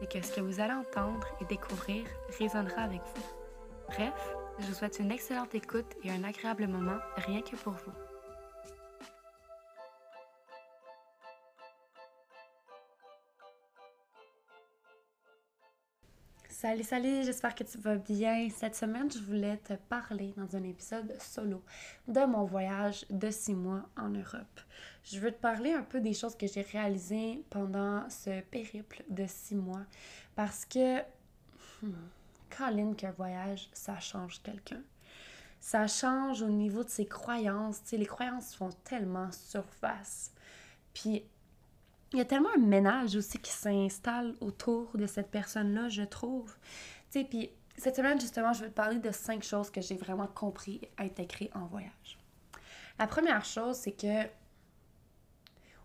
c'est que ce que vous allez entendre et découvrir résonnera avec vous. Bref, je vous souhaite une excellente écoute et un agréable moment rien que pour vous. Salut, salut, j'espère que tu vas bien. Cette semaine, je voulais te parler dans un épisode solo de mon voyage de six mois en Europe. Je veux te parler un peu des choses que j'ai réalisées pendant ce périple de six mois parce que, hmm, Colin, qu'un voyage, ça change quelqu'un. Ça change au niveau de ses croyances. Tu sais, les croyances font tellement surface. Puis, il y a tellement un ménage aussi qui s'installe autour de cette personne-là, je trouve. Tu sais, puis cette semaine, justement, je vais te parler de cinq choses que j'ai vraiment compris intégrées en voyage. La première chose, c'est que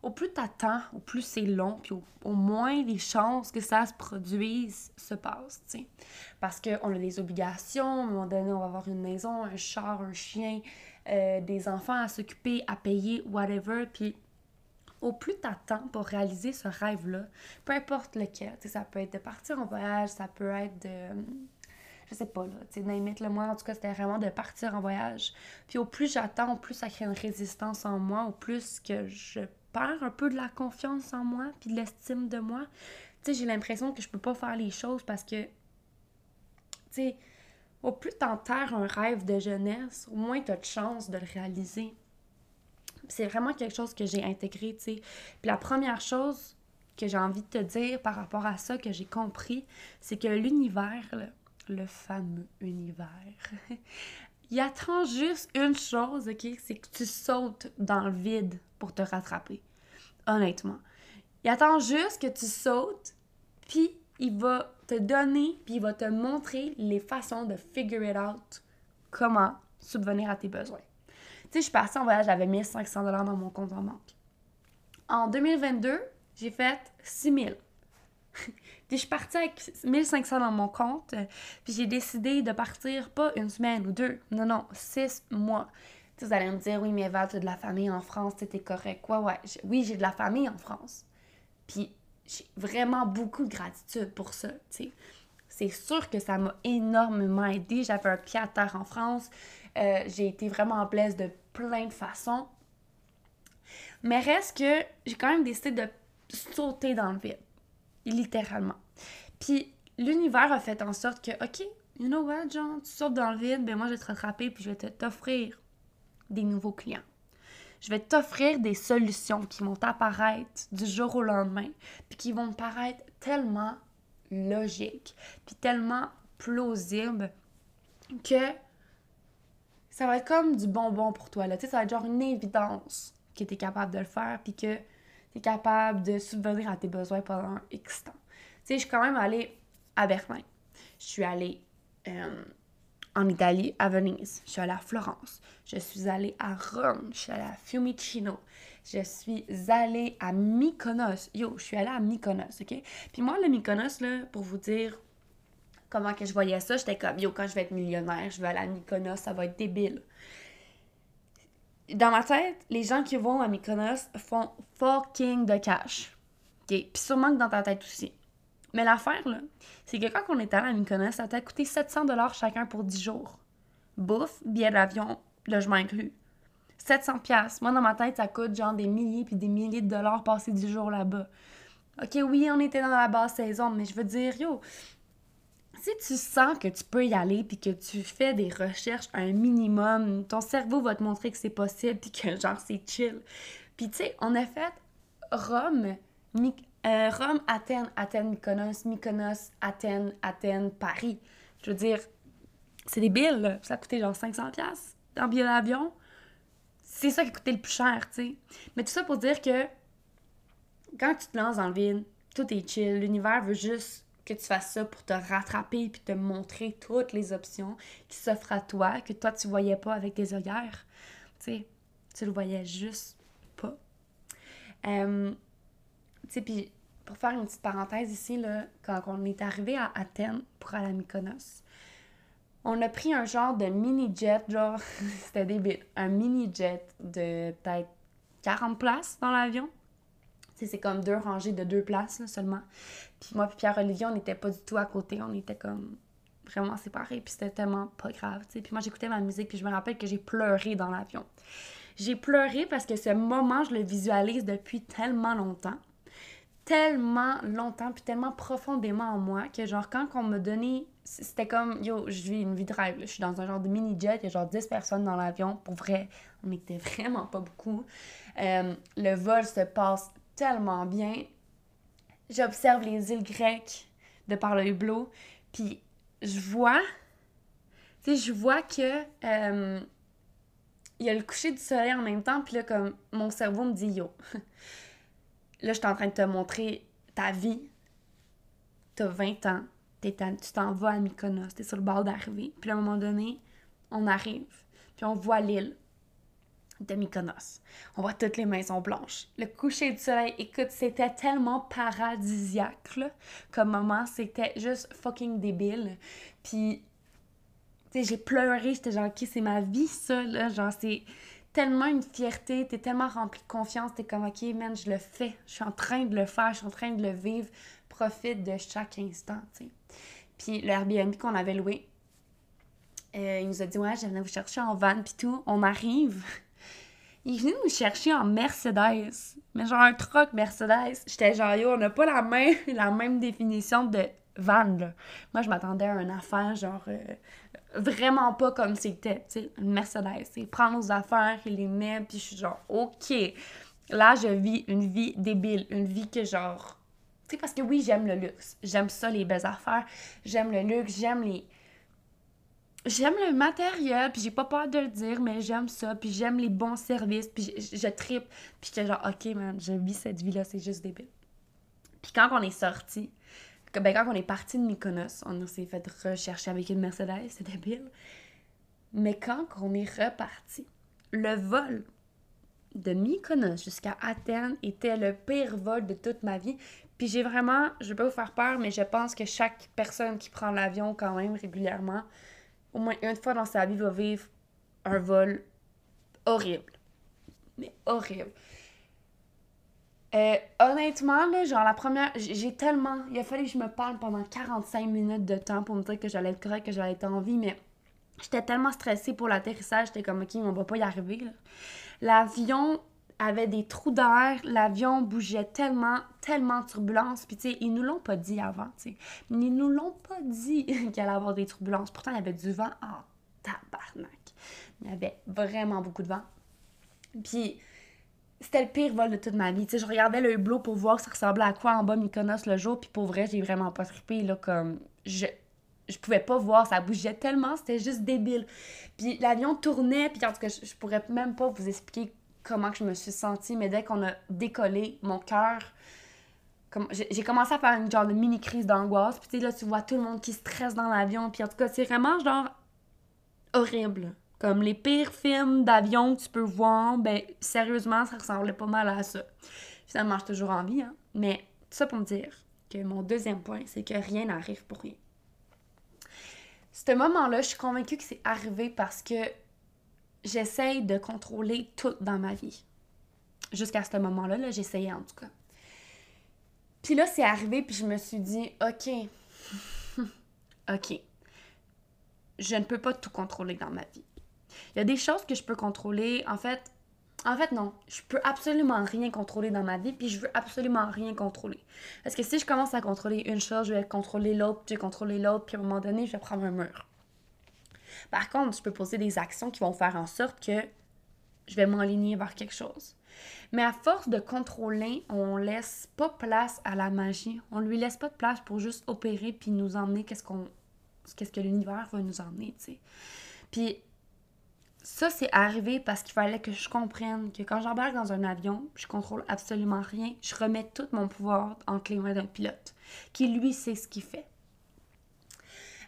au plus t'attends, au plus c'est long, puis au, moins les chances que ça se produise se passent, tu sais. Parce qu'on a des obligations, à un moment donné, on va avoir une maison, un char, un chien, euh, des enfants à s'occuper, à payer, whatever, puis au plus t'attends pour réaliser ce rêve-là, peu importe lequel, ça peut être de partir en voyage, ça peut être de. Je sais pas, là, tu sais, le moi, en tout cas, c'était vraiment de partir en voyage. Puis au plus j'attends, au plus ça crée une résistance en moi, au plus que je perds un peu de la confiance en moi, puis de l'estime de moi. Tu j'ai l'impression que je peux pas faire les choses parce que, tu au plus t'enterres un rêve de jeunesse, au moins t'as de chance de le réaliser c'est vraiment quelque chose que j'ai intégré, tu sais. Puis la première chose que j'ai envie de te dire par rapport à ça, que j'ai compris, c'est que l'univers, le, fameux univers, il attend juste une chose, OK? C'est que tu sautes dans le vide pour te rattraper. Honnêtement. Il attend juste que tu sautes, puis il va te donner, puis il va te montrer les façons de figure it out, comment subvenir à tes besoins. Tu sais, je suis partie en voyage, j'avais 1500 dans mon compte en banque. En 2022, j'ai fait 6000. puis je suis partie avec 1500 dans mon compte, puis j'ai décidé de partir pas une semaine ou deux, non, non, six mois. Tu vous allez me dire, oui, mais Val, tu as de la famille en France, c'était correct. Quoi, ouais, oui, j'ai de la famille en France. Puis j'ai vraiment beaucoup de gratitude pour ça, tu. C'est sûr que ça m'a énormément aidé. J'avais un pied à terre en France. Euh, j'ai été vraiment blesse de plein de façons. Mais reste que j'ai quand même décidé de sauter dans le vide. Littéralement. Puis l'univers a fait en sorte que, OK, you know what, John, tu sautes dans le vide, ben moi je vais te rattraper puis je vais t'offrir des nouveaux clients. Je vais t'offrir des solutions qui vont apparaître du jour au lendemain, puis qui vont paraître tellement logiques, puis tellement plausibles que ça va être comme du bonbon pour toi. Là. Tu sais, ça va être genre une évidence que tu es capable de le faire puis que tu es capable de subvenir à tes besoins pendant X temps. Tu sais, je suis quand même allée à Berlin. Je suis allée euh, en Italie, à Venise. Je suis allée à Florence. Je suis allée à Rome. Je suis allée à Fiumicino. Je suis allée à Mykonos. Yo, je suis allée à Mykonos, OK? Puis moi, le Mykonos, là, pour vous dire, comment que je voyais ça, j'étais comme, yo, quand je vais être millionnaire, je vais aller à Mykonos, ça va être débile. Dans ma tête, les gens qui vont à Mykonos font fucking de cash. OK? Puis sûrement que dans ta tête aussi. Mais l'affaire, là, c'est que quand on est allé à Mykonos, ça t'a coûté 700 chacun pour 10 jours. Bouffe, billet d'avion, logement inclus. 700 pièces. Moi, dans ma tête, ça coûte genre des milliers puis des milliers de dollars passer 10 jours là-bas. Ok, oui, on était dans la basse saison, mais je veux dire, yo, si tu sens que tu peux y aller puis que tu fais des recherches un minimum, ton cerveau va te montrer que c'est possible puis que genre c'est chill. Puis tu sais, on a fait Rome, euh, Rome, Athènes, Athènes, Mykonos, Mykonos, Athènes, Athènes, Paris. Je veux dire, c'est des billes, là. Ça a coûté genre 500$ dans le billet d'avion. C'est ça qui a coûté le plus cher, tu sais. Mais tout ça pour dire que quand tu te lances dans le vide, tout est chill. L'univers veut juste que tu fasses ça pour te rattraper puis te montrer toutes les options qui s'offrent à toi, que toi tu voyais pas avec tes œillères. Tu sais, tu le voyais juste pas. Euh, tu sais, puis pour faire une petite parenthèse ici, là, quand on est arrivé à Athènes pour aller à Mykonos, on a pris un genre de mini-jet, genre, c'était débile, un mini-jet de peut-être 40 places dans l'avion. C'est comme deux rangées de deux places seulement. Puis moi et Pierre-Olivier, on n'était pas du tout à côté. On était comme vraiment séparés. Puis c'était tellement pas grave. Puis moi, j'écoutais ma musique. Puis je me rappelle que j'ai pleuré dans l'avion. J'ai pleuré parce que ce moment, je le visualise depuis tellement longtemps. Tellement longtemps. Puis tellement profondément en moi que, genre, quand on me donnait. C'était comme, yo, je vis une vie de rêve. Je suis dans un genre de mini-jet. Il y a genre 10 personnes dans l'avion. Pour vrai, on n'était vraiment pas beaucoup. Euh, le vol se passe tellement bien. J'observe les îles grecques de par le hublot, puis je vois, tu sais, je vois que euh, il y a le coucher du soleil en même temps, puis là, comme mon cerveau me dit yo, là, je suis en train de te montrer ta vie. T'as 20 ans, tu t'en vas à Mykonos, t'es sur le bord d'arriver, puis à un moment donné, on arrive, puis on voit l'île de Mykonos. On voit toutes les maisons blanches. Le coucher du soleil, écoute, c'était tellement paradisiaque, comme moment, c'était juste fucking débile. Puis, tu sais, j'ai pleuré, j'étais genre, ok, c'est ma vie, ça, là, genre, c'est tellement une fierté, t'es tellement rempli de confiance, t'es comme, ok, man, je le fais, je suis en train de le faire, je suis en train de le vivre, profite de chaque instant, tu sais. Puis, le Airbnb qu'on avait loué, euh, il nous a dit, ouais, je venais vous chercher en van, puis tout, on arrive il est venu nous chercher en Mercedes. Mais genre un truck Mercedes. J'étais genre, yo, on n'a pas la même, définition de van, là. Moi, je m'attendais à une affaire, genre, euh, vraiment pas comme c'était, tu sais, une Mercedes. Il prend nos affaires, il les met, puis je suis genre, OK. Là, je vis une vie débile, une vie que genre... Tu sais, parce que oui, j'aime le luxe. J'aime ça, les belles affaires. J'aime le luxe, j'aime les j'aime le matériel, puis j'ai pas peur de le dire, mais j'aime ça, puis j'aime les bons services, puis je, je tripe, puis j'étais genre, ok, man, je vis cette vie-là, c'est juste débile. Puis quand on est sorti, ben quand on est parti de Mykonos, on s'est fait rechercher avec une Mercedes, c'est débile. Mais quand on est reparti, le vol de Mykonos jusqu'à Athènes était le pire vol de toute ma vie. Puis j'ai vraiment, je vais pas vous faire peur, mais je pense que chaque personne qui prend l'avion quand même régulièrement, au moins une fois dans sa vie, va vivre un vol horrible. Mais horrible. Euh, honnêtement, là, genre la première, j'ai tellement, il a fallu que je me parle pendant 45 minutes de temps pour me dire que j'allais être correct, que j'allais être en vie, mais j'étais tellement stressée pour l'atterrissage, j'étais comme, ok, on va pas y arriver. L'avion avait des trous d'air, l'avion bougeait tellement, tellement de turbulences. Puis, tu sais, ils nous l'ont pas dit avant, tu sais. Ils nous l'ont pas dit qu'il allait avoir des turbulences. Pourtant, il y avait du vent en tabarnak. Il y avait vraiment beaucoup de vent. Puis, c'était le pire vol de toute ma vie. Tu sais, je regardais le hublot pour voir ça ressemblait à quoi en bas Mykonos le jour. Puis, pour vrai, j'ai vraiment pas trippé, là, comme... Je, je pouvais pas voir, ça bougeait tellement, c'était juste débile. Puis l'avion tournait, puis en tout cas, je, je pourrais même pas vous expliquer comment je me suis sentie, mais dès qu'on a décollé, mon cœur, j'ai commencé à faire une genre de mini crise d'angoisse. Puis tu sais, là, tu vois tout le monde qui stresse dans l'avion. Puis en tout cas, c'est vraiment genre horrible. Comme les pires films d'avion que tu peux voir, ben sérieusement, ça ressemblait pas mal à ça. Finalement, j'ai toujours envie, hein. Mais ça pour me dire que mon deuxième point, c'est que rien n'arrive pour rien. Ce moment-là, je suis convaincue que c'est arrivé parce que j'essaye de contrôler tout dans ma vie. Jusqu'à ce moment-là, -là, j'essayais en tout cas. Puis là, c'est arrivé, puis je me suis dit, OK, OK, je ne peux pas tout contrôler dans ma vie. Il y a des choses que je peux contrôler. En fait, En fait, non. Je peux absolument rien contrôler dans ma vie, puis je veux absolument rien contrôler. Parce que si je commence à contrôler une chose, je vais contrôler l'autre, puis je vais contrôler l'autre, puis à un moment donné, je vais prendre un mur. Par contre, je peux poser des actions qui vont faire en sorte que je vais m'enligner vers quelque chose. Mais à force de contrôler, on laisse pas place à la magie. On lui laisse pas de place pour juste opérer puis nous emmener qu'est-ce qu'on qu'est-ce que l'univers va nous emmener, tu sais. Puis ça, c'est arrivé parce qu'il fallait que je comprenne que quand j'embarque dans un avion, je contrôle absolument rien. Je remets tout mon pouvoir entre les mains d'un pilote qui, lui, sait ce qu'il fait.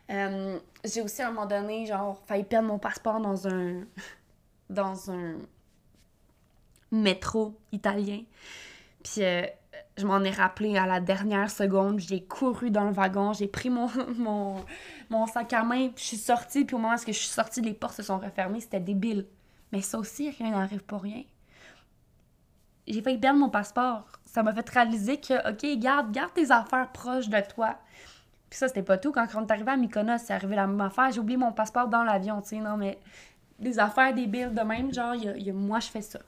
Euh, j'ai aussi à un moment donné, genre, failli perdre mon passeport dans un. dans un métro italien. Puis euh, je m'en ai rappelé à la dernière seconde. J'ai couru dans le wagon, j'ai pris mon, mon, mon, sac à main, puis je suis sortie. Puis au moment où je suis sortie, les portes se sont refermées. C'était débile. Mais ça aussi, rien n'arrive pour rien. J'ai failli perdre mon passeport. Ça m'a fait réaliser que, OK, garde, garde tes affaires proches de toi. Puis ça, c'était pas tout. Quand on est arrivé à Mykonos, c'est arrivé la même affaire. J'ai oublié mon passeport dans l'avion, tu sais. Non, mais des affaires débiles de même, genre, moi, je fais ça.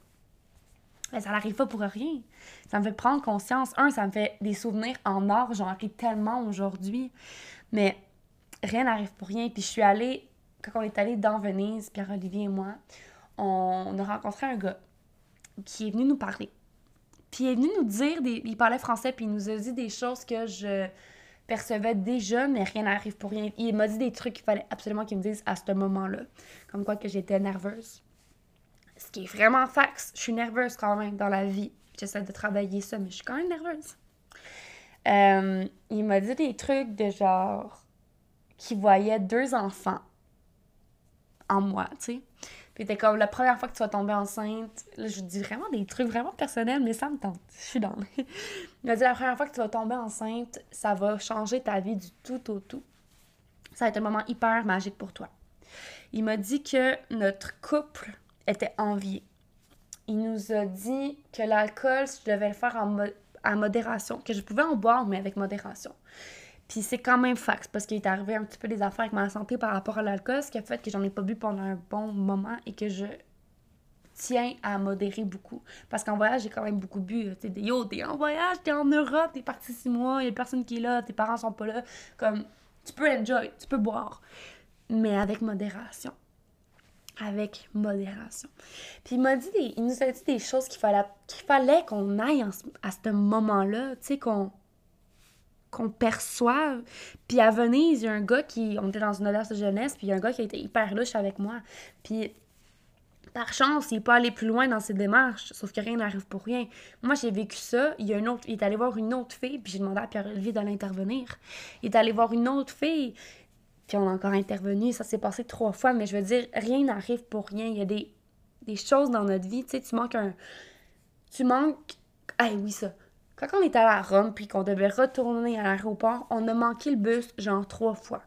Ça n'arrive pas pour rien. Ça me fait prendre conscience. Un, ça me fait des souvenirs en or. J'en ris tellement aujourd'hui. Mais rien n'arrive pour rien. Puis je suis allée, quand on est allé dans Venise, Pierre-Olivier et moi, on a rencontré un gars qui est venu nous parler. Puis il est venu nous dire, des... il parlait français, puis il nous a dit des choses que je percevais déjà, mais rien n'arrive pour rien. Il m'a dit des trucs qu'il fallait absolument qu'il me dise à ce moment-là. Comme quoi que j'étais nerveuse. Ce qui est vraiment fax. Je suis nerveuse quand même dans la vie. J'essaie de travailler ça, mais je suis quand même nerveuse. Euh, il m'a dit des trucs de genre qu'il voyait deux enfants en moi, tu sais. Puis t'es comme la première fois que tu vas tomber enceinte, là, je dis vraiment des trucs vraiment personnels, mais ça me tente. Je suis dans. Il m'a dit la première fois que tu vas tomber enceinte, ça va changer ta vie du tout au tout. Ça va être un moment hyper magique pour toi. Il m'a dit que notre couple était envié. Il nous a dit que l'alcool, je devais le faire en, en modération, que je pouvais en boire, mais avec modération. Puis c'est quand même fax parce qu'il est arrivé un petit peu des affaires avec ma santé par rapport à l'alcool, ce qui a fait que j'en ai pas bu pendant un bon moment et que je tiens à modérer beaucoup. Parce qu'en voyage, j'ai quand même beaucoup bu. Tu sais, yo, t'es en voyage, t'es en Europe, t'es parti six mois, y a personne qui est là, tes parents sont pas là. Comme, tu peux enjoy, tu peux boire. Mais avec modération. Avec modération. Puis il m'a dit des, il nous a dit des choses qu'il fallait qu'il fallait qu'on aille à ce moment-là, tu sais, qu'on qu'on perçoive. Puis à Venise, il y a un gars qui. On était dans une auberge de jeunesse, puis il y a un gars qui a été hyper louche avec moi. Puis par chance, il n'est pas allé plus loin dans ses démarches, sauf que rien n'arrive pour rien. Moi, j'ai vécu ça. Il, y a une autre, il est allé voir une autre fille, puis j'ai demandé à Pierre-Olivier d'aller intervenir. Il est allé voir une autre fille, puis on a encore intervenu. Ça s'est passé trois fois, mais je veux dire, rien n'arrive pour rien. Il y a des, des choses dans notre vie. Tu sais, tu manques un. Tu manques. Ah oui, ça. Quand on allé à Rome puis qu'on devait retourner à l'aéroport, on a manqué le bus genre trois fois.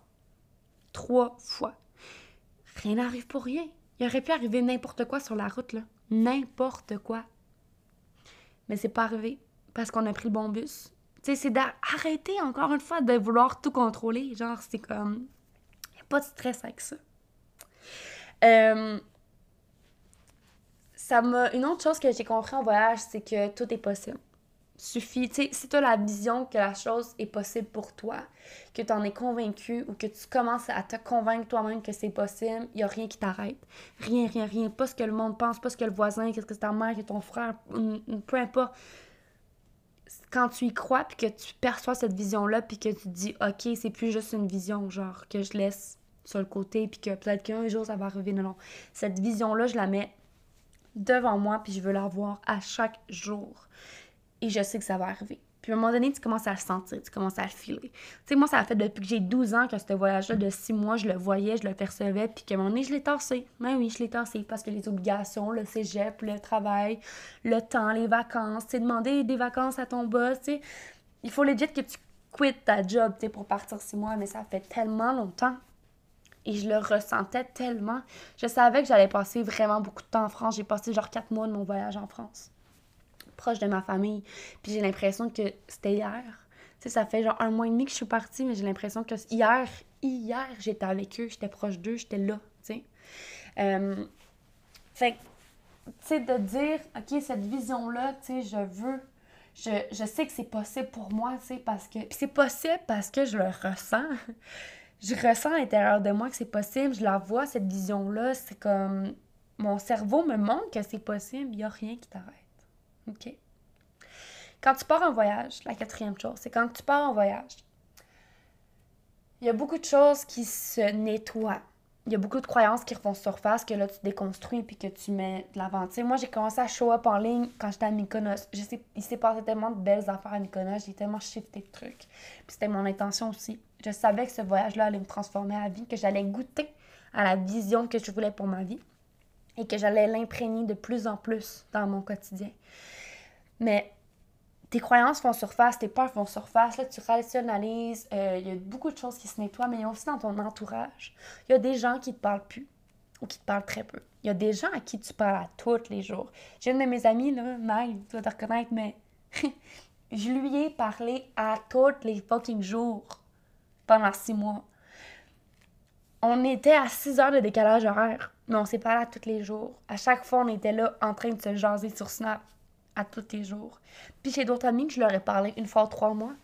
Trois fois. Rien n'arrive pour rien. Il aurait pu arriver n'importe quoi sur la route, là. N'importe quoi. Mais c'est pas arrivé parce qu'on a pris le bon bus. Tu sais, c'est d'arrêter encore une fois de vouloir tout contrôler. Genre, c'est comme. Pas de stress avec ça. Euh, ça m'a. Une autre chose que j'ai compris en voyage, c'est que tout est possible suffit. Tu sais, si tu as la vision que la chose est possible pour toi, que tu en es convaincu ou que tu commences à te convaincre toi-même que c'est possible, il n'y a rien qui t'arrête. Rien, rien, rien. Pas ce que le monde pense, pas ce que le voisin, qu'est-ce que ta mère, que ton frère, peu importe. Quand tu y crois, puis que tu perçois cette vision-là, puis que tu dis, OK, c'est plus juste une vision, genre, que je laisse sur le côté, puis que peut-être qu'un jour ça va arriver. Non, non. Cette vision-là, je la mets devant moi, puis je veux la voir à chaque jour et je sais que ça va arriver. Puis à un moment donné, tu commences à le sentir, tu commences à le filer. Tu sais, moi, ça a fait depuis que j'ai 12 ans que ce voyage-là de 6 mois, je le voyais, je le percevais, puis qu'à un moment donné, je l'ai tassé. Ben oui, je l'ai tassé parce que les obligations, le cégep, le travail, le temps, les vacances, tu demander des vacances à ton boss, tu sais. Il faut legit que tu quittes ta job, tu sais, pour partir 6 mois, mais ça fait tellement longtemps. Et je le ressentais tellement. Je savais que j'allais passer vraiment beaucoup de temps en France. J'ai passé genre 4 mois de mon voyage en France proche de ma famille. Puis j'ai l'impression que c'était hier. Tu sais, ça fait genre un mois et demi que je suis partie, mais j'ai l'impression que hier, hier, j'étais avec eux, j'étais proche d'eux, j'étais là, tu sais. Euh, fait tu sais, de dire, OK, cette vision-là, tu sais, je veux, je, je sais que c'est possible pour moi, tu parce que. C'est possible parce que je le ressens. je ressens à l'intérieur de moi que c'est possible, je la vois, cette vision-là, c'est comme. Mon cerveau me montre que c'est possible, il n'y a rien qui t'arrête. OK? Quand tu pars en voyage, la quatrième chose, c'est quand tu pars en voyage, il y a beaucoup de choses qui se nettoient. Il y a beaucoup de croyances qui refont surface que là, tu déconstruis puis que tu mets de l'avant. moi, j'ai commencé à show up en ligne quand j'étais à Mykonos. Il s'est passé tellement de belles affaires à Mykonos. J'ai tellement shifté de trucs. Puis c'était mon intention aussi. Je savais que ce voyage-là allait me transformer à vie, que j'allais goûter à la vision que je voulais pour ma vie et que j'allais l'imprégner de plus en plus dans mon quotidien. Mais tes croyances font surface, tes peurs font surface, là, tu rationalises, euh, il y a beaucoup de choses qui se nettoient, mais il y a aussi dans ton entourage. Il y a des gens qui te parlent plus ou qui te parlent très peu. Il y a des gens à qui tu parles à tous les jours. J'ai une de mes amies, là, Maï, tu vas te reconnaître, mais je lui ai parlé à tous les fucking jours pendant six mois. On était à six heures de décalage horaire, mais on s'est parlé à tous les jours. À chaque fois, on était là en train de se jaser sur Snap à tous les jours. Puis j'ai d'autres amis que je leur ai parlé une fois trois mois,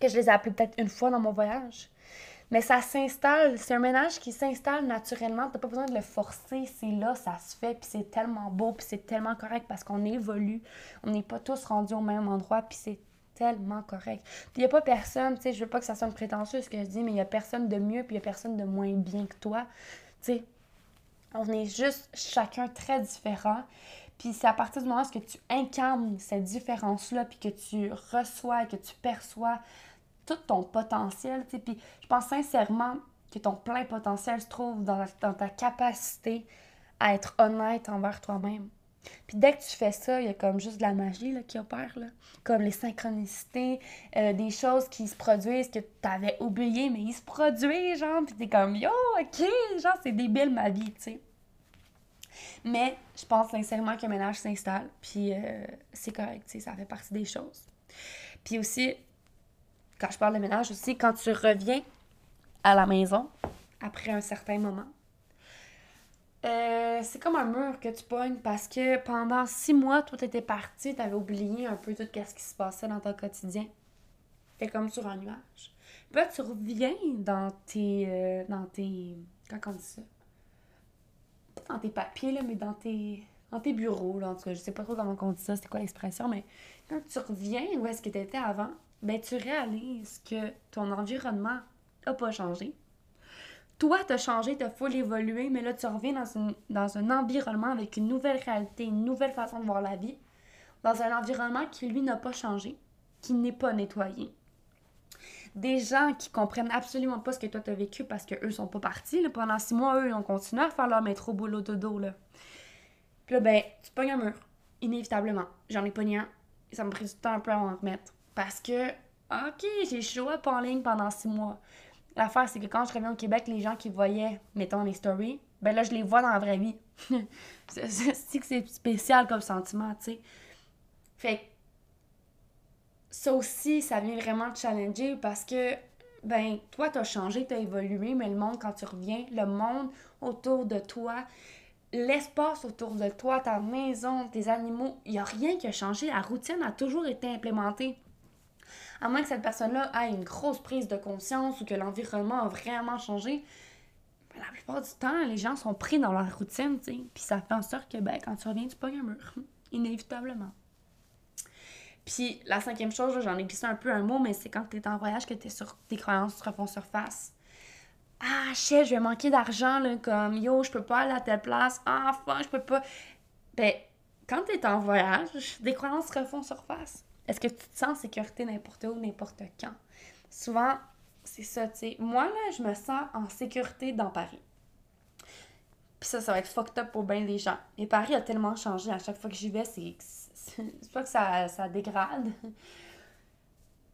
que je les ai appelés peut-être une fois dans mon voyage. Mais ça s'installe, c'est un ménage qui s'installe naturellement, t'as pas besoin de le forcer, c'est là, ça se fait, puis c'est tellement beau, puis c'est tellement correct parce qu'on évolue, on n'est pas tous rendus au même endroit, puis c'est tellement correct. Puis il n'y a pas personne, tu sais, je veux pas que ça sonne prétentieux ce que je dis, mais il y a personne de mieux, puis il y a personne de moins bien que toi. Tu sais, on est juste chacun très différent. Puis c'est à partir du moment où tu incarnes cette différence-là, puis que tu reçois, que tu perçois tout ton potentiel, tu sais. Puis je pense sincèrement que ton plein potentiel se trouve dans, ta capacité à être honnête envers toi-même. Puis dès que tu fais ça, il y a comme juste de la magie là, qui opère, là. comme les synchronicités, euh, des choses qui se produisent que tu avais oublié, mais ils se produisent, genre, puis t'es comme, yo, ok, genre, c'est débile ma vie, tu sais. Mais je pense sincèrement qu'un ménage s'installe, puis euh, c'est correct, ça fait partie des choses. Puis aussi, quand je parle de ménage aussi, quand tu reviens à la maison, après un certain moment, euh, c'est comme un mur que tu pognes parce que pendant six mois, toi, t'étais parti, t'avais oublié un peu tout ce qui se passait dans ton quotidien. T'es comme sur un nuage. Puis là, tu reviens dans tes. Euh, dans tes. Comment on dit ça? Dans tes papiers, mais dans tes, bureaux, là, en tout cas, je sais pas trop comment on dit ça, c'est quoi l'expression, mais quand tu reviens où est-ce que tu étais avant, ben tu réalises que ton environnement n'a pas changé. Toi, tu as changé, tu as full évolué, mais là, tu reviens dans, dans un environnement avec une nouvelle réalité, une nouvelle façon de voir la vie, dans un environnement qui, lui, n'a pas changé, qui n'est pas nettoyé, des gens qui comprennent absolument pas ce que toi t'as vécu parce qu'eux sont pas partis. Là. Pendant six mois, eux, ils ont continué à faire leur métro, boulot, dodo. Là. Puis là, ben, tu pognes un mur, inévitablement. J'en ai pogné un. Ça m'a pris du temps un peu à en remettre. Parce que, OK, j'ai show up en ligne pendant six mois. L'affaire, c'est que quand je reviens au Québec, les gens qui voyaient, mettons, les stories, ben là, je les vois dans la vraie vie. c'est que c'est spécial comme sentiment, tu sais. Fait ça aussi, ça vient vraiment te challenger parce que, ben, toi, t'as changé, t'as évolué, mais le monde, quand tu reviens, le monde autour de toi, l'espace autour de toi, ta maison, tes animaux, il n'y a rien qui a changé. La routine a toujours été implémentée. À moins que cette personne-là ait une grosse prise de conscience ou que l'environnement a vraiment changé, ben, la plupart du temps, les gens sont pris dans leur routine, tu sais. Puis ça fait en sorte que, ben, quand tu reviens, tu pognes un mur, inévitablement. Puis la cinquième chose, j'en ai glissé un peu un mot, mais c'est quand tu es en voyage que es sur, tes croyances refont surface. Ah, chef, je vais manquer d'argent, là, comme yo, je peux pas aller à telle place. Ah, enfin, je peux pas. Ben, quand tu es en voyage, des croyances refont surface. Est-ce que tu te sens en sécurité n'importe où, n'importe quand? Souvent, c'est ça, tu sais. Moi, là, je me sens en sécurité dans Paris. Puis ça, ça va être fucked up pour bien des gens. Et Paris a tellement changé. À chaque fois que j'y vais, c'est c'est pas que ça, ça dégrade.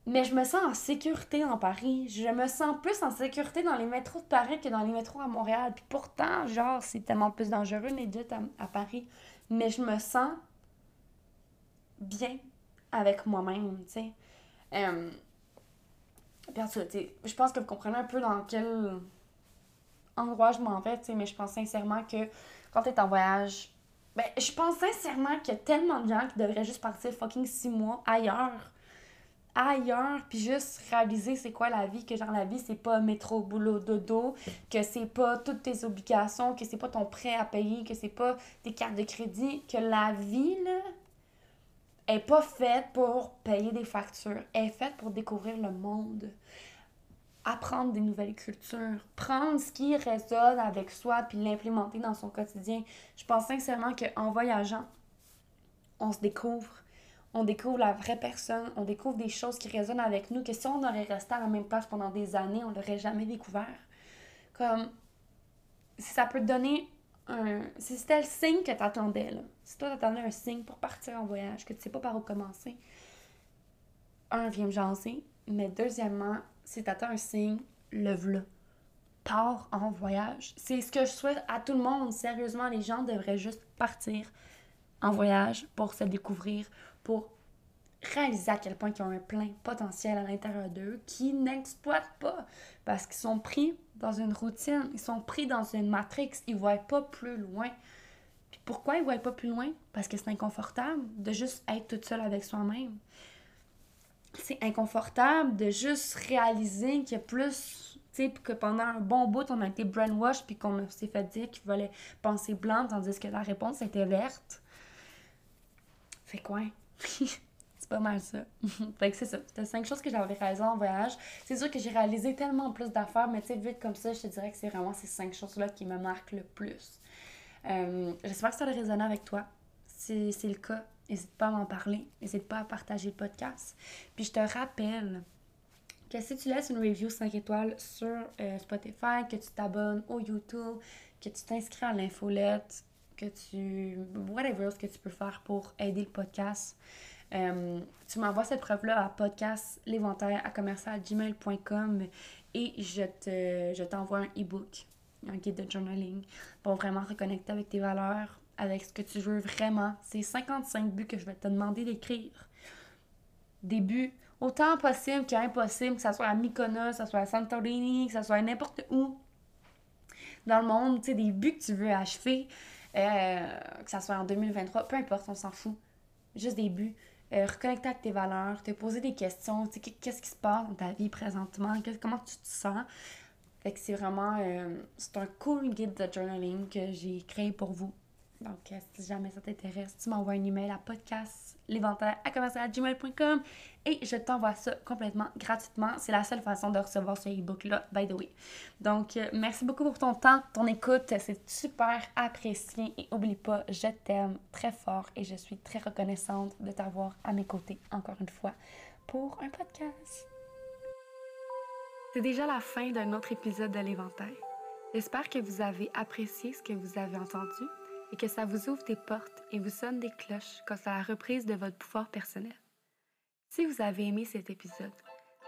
Mais je me sens en sécurité dans Paris. Je me sens plus en sécurité dans les métros de Paris que dans les métros à Montréal. Puis pourtant, genre, c'est tellement plus dangereux, les deux à, Paris. Mais je me sens bien avec moi-même, tu sais. Euh, je pense que vous comprenez un peu dans quel endroit je m'en vais, tu sais, mais je pense sincèrement que quand tu es en voyage, Ben, je pense sincèrement qu'il y a tellement de gens qui devraient juste partir fucking six mois ailleurs. Ailleurs, puis juste réaliser c'est quoi la vie, que genre la vie c'est pas métro, boulot, dodo, que c'est pas toutes tes obligations, que c'est pas ton prêt à payer, que c'est pas tes cartes de crédit, que la vie, là, est pas faite pour payer des factures, elle est faite pour découvrir le monde apprendre des nouvelles cultures, prendre ce qui résonne avec soi puis l'implémenter dans son quotidien. Je pense sincèrement qu'en voyageant, on se découvre. On découvre la vraie personne, on découvre des choses qui résonnent avec nous, que si on aurait resté à la même place pendant des années, on l'aurait jamais découvert. Comme, si ça peut te donner un... Si c'était le signe que t'attendais, là. Si toi t'attendais un signe pour partir en voyage, que tu sais pas par où commencer, un, viens me jaser, mais deuxièmement, si t'attends un signe, lève-le. Pars en voyage. C'est ce que je souhaite à tout le monde. Sérieusement, les gens devraient juste partir en voyage pour se découvrir, pour réaliser à quel point ils ont un plein potentiel à l'intérieur d'eux qui n'exploitent pas parce qu'ils sont pris dans une routine, ils sont pris dans une matrix, ils ne voient pas plus loin. Puis pourquoi ils ne voient pas plus loin? Parce que c'est inconfortable de juste être toute seule avec soi-même c'est inconfortable de juste réaliser qu'il y a plus, tu sais, que pendant un bon bout, on a été brainwash puis qu'on s'est fait dire qu'il fallait penser blanc tandis que la réponse était verte. Fait quoi? c'est pas mal ça. fait que c'est ça. C'était cinq choses que j'avais réalisées en voyage. C'est sûr que j'ai réalisé tellement plus d'affaires, mais tu sais, vite comme ça, je te dirais que c'est vraiment ces cinq choses-là qui me marquent le plus. Euh, j'espère que ça a résonné avec toi. Si c'est le cas, n'hésite pas à m'en parler. N'hésite pas à partager le podcast. Puis je te rappelle que si tu laisses une review 5 étoiles sur euh, Spotify, que tu t'abonnes au YouTube, que tu t'inscris à l'infolette, que tu. whatever ce que tu peux faire pour aider le podcast. Euh, tu m'envoies cette preuve-là à podcast l'éventaire à commercialgmail.com et je, te, je t'envoie un e-book, un guide de journaling pour vraiment reconnecter avec tes valeurs, avec ce que tu veux vraiment. C'est 55 buts que je vais te demander d'écrire. Des buts autant possible qu'impossible, que ce soit à Mykonos, que ce soit à Santorini, que ce soit n'importe où dans le monde, tu sais, des buts que tu veux achever, euh, que ce soit en 2023, peu importe, on s'en fout. Juste des buts. Euh, reconnecter avec tes valeurs, te poser des questions, tu sais, qu'est-ce qui se passe dans ta vie présentement, comment tu te sens. Fait que c'est vraiment, euh, c'est un cool guide de journaling que j'ai créé pour vous. Donc, euh, si jamais ça t'intéresse, tu m'envoies un email à podcast à gmail.com et je t'envoie ça complètement gratuitement. C'est la seule façon de recevoir ce e-book-là, by the way. Donc, euh, merci beaucoup pour ton temps, ton écoute. C'est super apprécié. Et oublie pas, je t'aime très fort et je suis très reconnaissante de t'avoir à mes côtés encore une fois pour un podcast. C'est déjà la fin d'un autre épisode de l'éventail. J'espère que vous avez apprécié ce que vous avez entendu et que ça vous ouvre des portes et vous sonne des cloches quant à la reprise de votre pouvoir personnel. Si vous avez aimé cet épisode,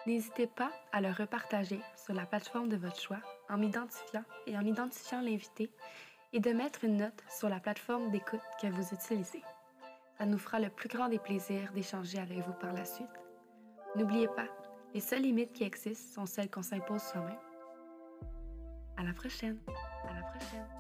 n'hésitez pas à le repartager sur la plateforme de votre choix en m'identifiant et en identifiant l'invité et de mettre une note sur la plateforme d'écoute que vous utilisez. Ça nous fera le plus grand des plaisirs d'échanger avec vous par la suite. N'oubliez pas, les seules limites qui existent sont celles qu'on s'impose soi-même. À la prochaine. À la prochaine.